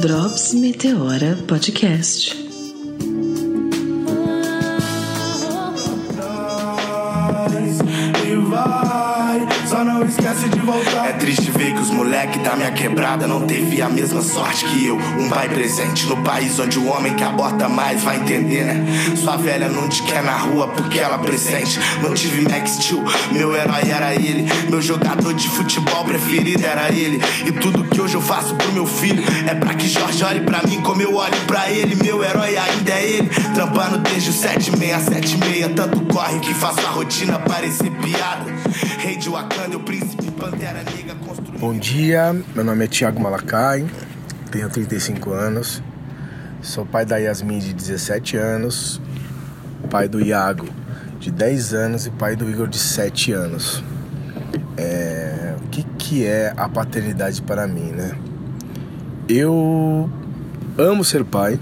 Drops Meteora Podcast. E vai, só não esquece de voltar. É triste ver moleque da minha quebrada não teve a mesma sorte que eu. Um pai presente no país onde o homem que aborta mais vai entender, né? Sua velha não te quer na rua porque ela presente. Não tive Max Steel, meu herói era ele. Meu jogador de futebol preferido era ele. E tudo que hoje eu faço pro meu filho é pra que Jorge olhe pra mim como eu olho pra ele. Meu herói ainda é ele. Trampando desde o 7676. Tanto corre que faço a rotina parecer piada. Rei de Wakanda, o príncipe Pantera Negra. Bom dia, meu nome é Thiago Malacai, tenho 35 anos, sou pai da Yasmin de 17 anos, pai do Iago de 10 anos e pai do Igor de 7 anos. É, o que, que é a paternidade para mim, né? Eu amo ser pai,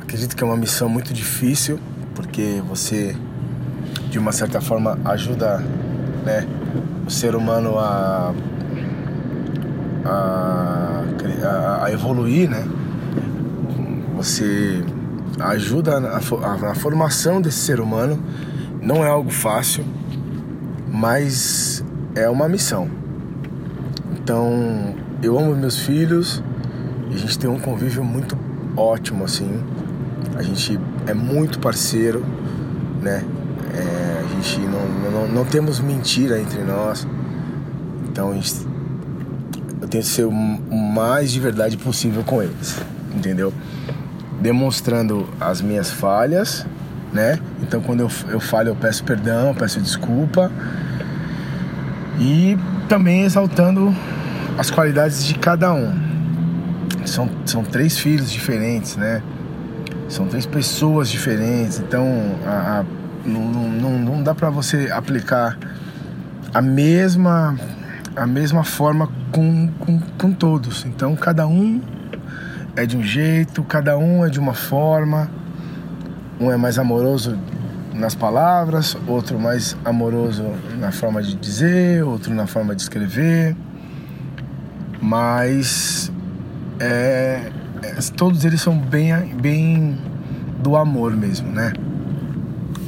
acredito que é uma missão muito difícil, porque você, de uma certa forma, ajuda né, o ser humano a, a, a, evoluir, né? Você ajuda na, na formação desse ser humano. Não é algo fácil, mas é uma missão. Então, eu amo meus filhos e a gente tem um convívio muito ótimo, assim. A gente é muito parceiro, né? É, a gente não, não, não temos mentira entre nós. Então, gente, eu tento ser o mais de verdade possível com eles, entendeu? Demonstrando as minhas falhas, né? Então, quando eu, eu falho, eu peço perdão, eu peço desculpa. E também exaltando as qualidades de cada um. São, são três filhos diferentes, né? São três pessoas diferentes, então a, a, não, não, não dá para você aplicar a mesma, a mesma forma com, com, com todos. Então cada um é de um jeito, cada um é de uma forma. Um é mais amoroso nas palavras, outro mais amoroso na forma de dizer, outro na forma de escrever. Mas é, é, todos eles são bem, bem do amor mesmo, né?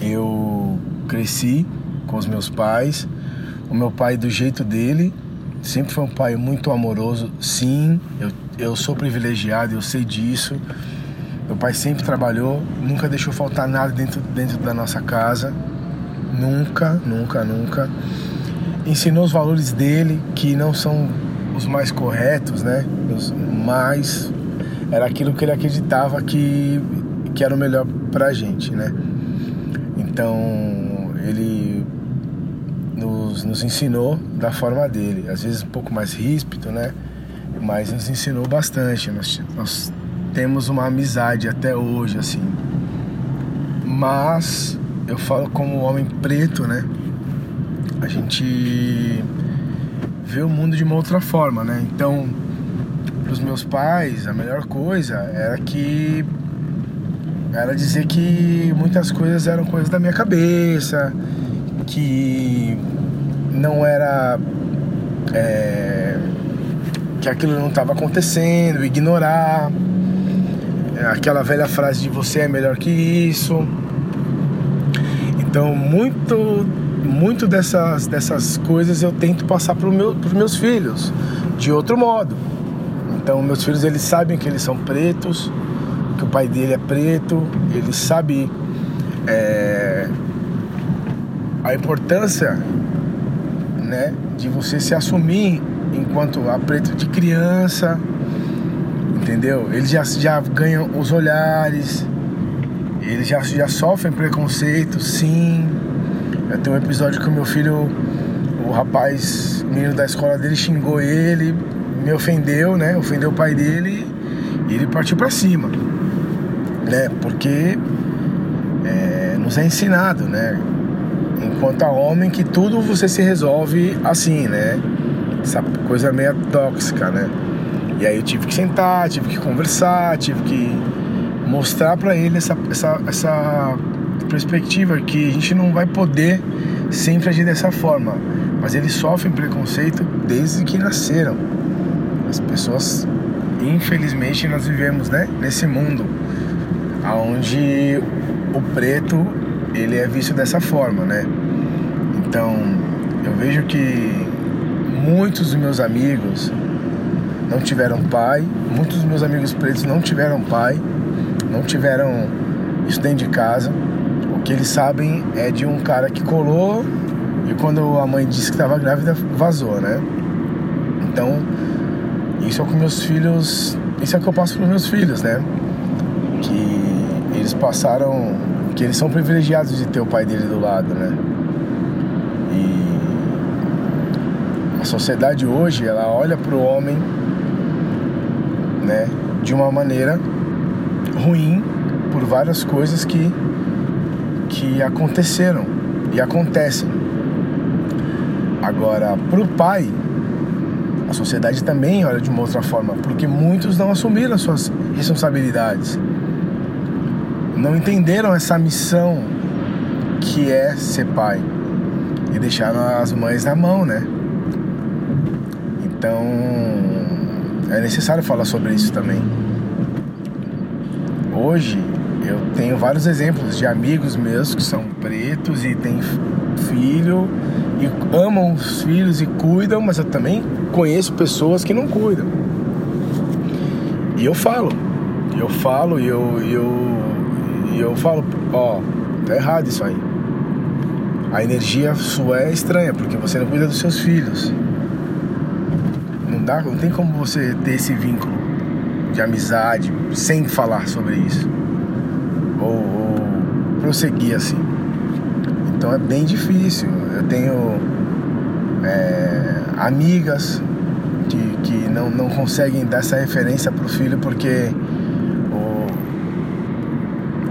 Eu cresci com os meus pais, o meu pai do jeito dele, sempre foi um pai muito amoroso, sim, eu, eu sou privilegiado, eu sei disso. Meu pai sempre trabalhou, nunca deixou faltar nada dentro, dentro da nossa casa, nunca, nunca, nunca. Ensinou os valores dele, que não são os mais corretos, né? Os mais era aquilo que ele acreditava que, que era o melhor pra gente, né? Então ele nos, nos ensinou da forma dele, às vezes um pouco mais ríspido, né? Mas nos ensinou bastante. Nós, nós temos uma amizade até hoje, assim. Mas eu falo como homem preto, né? A gente vê o mundo de uma outra forma, né? Então, para os meus pais, a melhor coisa era que era dizer que muitas coisas eram coisas da minha cabeça, que não era é, que aquilo não estava acontecendo, ignorar aquela velha frase de você é melhor que isso. Então, muito muito dessas, dessas coisas eu tento passar para meu, os meus filhos de outro modo. Então, meus filhos eles sabem que eles são pretos, que o pai dele é preto, ele sabe é, a importância né, de você se assumir enquanto a preto de criança, entendeu? Eles já, já ganham os olhares, eles já, já sofrem preconceito, sim. Eu tenho um episódio que o meu filho, o rapaz, o menino da escola dele, xingou ele, me ofendeu, né? Ofendeu o pai dele e ele partiu para cima, né? Porque é, nos é ensinado, né? Enquanto a homem que tudo você se resolve assim, né? Essa coisa meio tóxica, né? E aí eu tive que sentar, tive que conversar, tive que mostrar para ele essa, essa, essa perspectiva que a gente não vai poder sempre agir dessa forma, mas eles sofrem preconceito desde que nasceram. As pessoas infelizmente nós vivemos, né, nesse mundo onde o preto ele é visto dessa forma, né? Então eu vejo que muitos dos meus amigos não tiveram pai, muitos dos meus amigos pretos não tiveram pai, não tiveram isso dentro de casa. O que eles sabem é de um cara que colou e quando a mãe disse que estava grávida, vazou, né? Então, isso é que meus filhos, isso é o que eu passo para meus filhos, né? Que eles passaram, que eles são privilegiados de ter o pai dele do lado, né? E a sociedade hoje, ela olha para o homem, né, de uma maneira ruim por várias coisas que que aconteceram e acontecem. Agora, para o pai, a sociedade também olha de uma outra forma, porque muitos não assumiram as suas responsabilidades, não entenderam essa missão que é ser pai e deixaram as mães na mão, né? Então é necessário falar sobre isso também. Hoje eu tenho vários exemplos de amigos meus que são pretos e têm filho e amam os filhos e cuidam, mas eu também conheço pessoas que não cuidam. E eu falo, eu falo e eu, eu, eu falo, ó, tá errado isso aí. A energia sua é estranha, porque você não cuida dos seus filhos. Não dá, não tem como você ter esse vínculo de amizade sem falar sobre isso. Ou, ou prosseguir assim. Então é bem difícil. Eu tenho é, amigas que, que não, não conseguem dar essa referência pro filho porque o,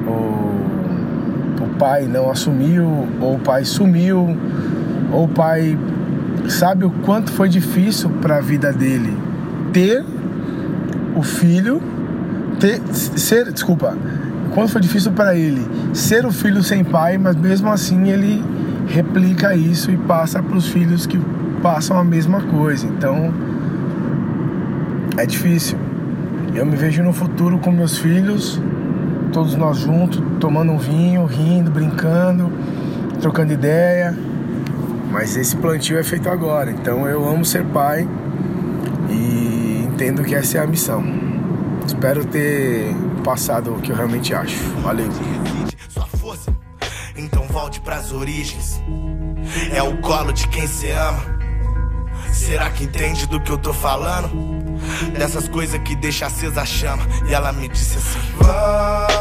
o, o pai não assumiu, ou o pai sumiu, ou o pai sabe o quanto foi difícil para a vida dele ter o filho, ter, ser, desculpa, quanto foi difícil para ele ser o filho sem pai, mas mesmo assim ele replica isso e passa para os filhos que passam a mesma coisa. Então é difícil. Eu me vejo no futuro com meus filhos, todos nós juntos, tomando um vinho, rindo, brincando, trocando ideia. Mas esse plantio é feito agora, então eu amo ser pai e entendo que essa é a missão. Espero ter passado o que eu realmente acho. Valeu. Sua força, então volte pras origens. É o colo de quem se ama. Será que entende do que eu tô falando? Dessas coisas que deixa acesa a chama. E ela me disse assim.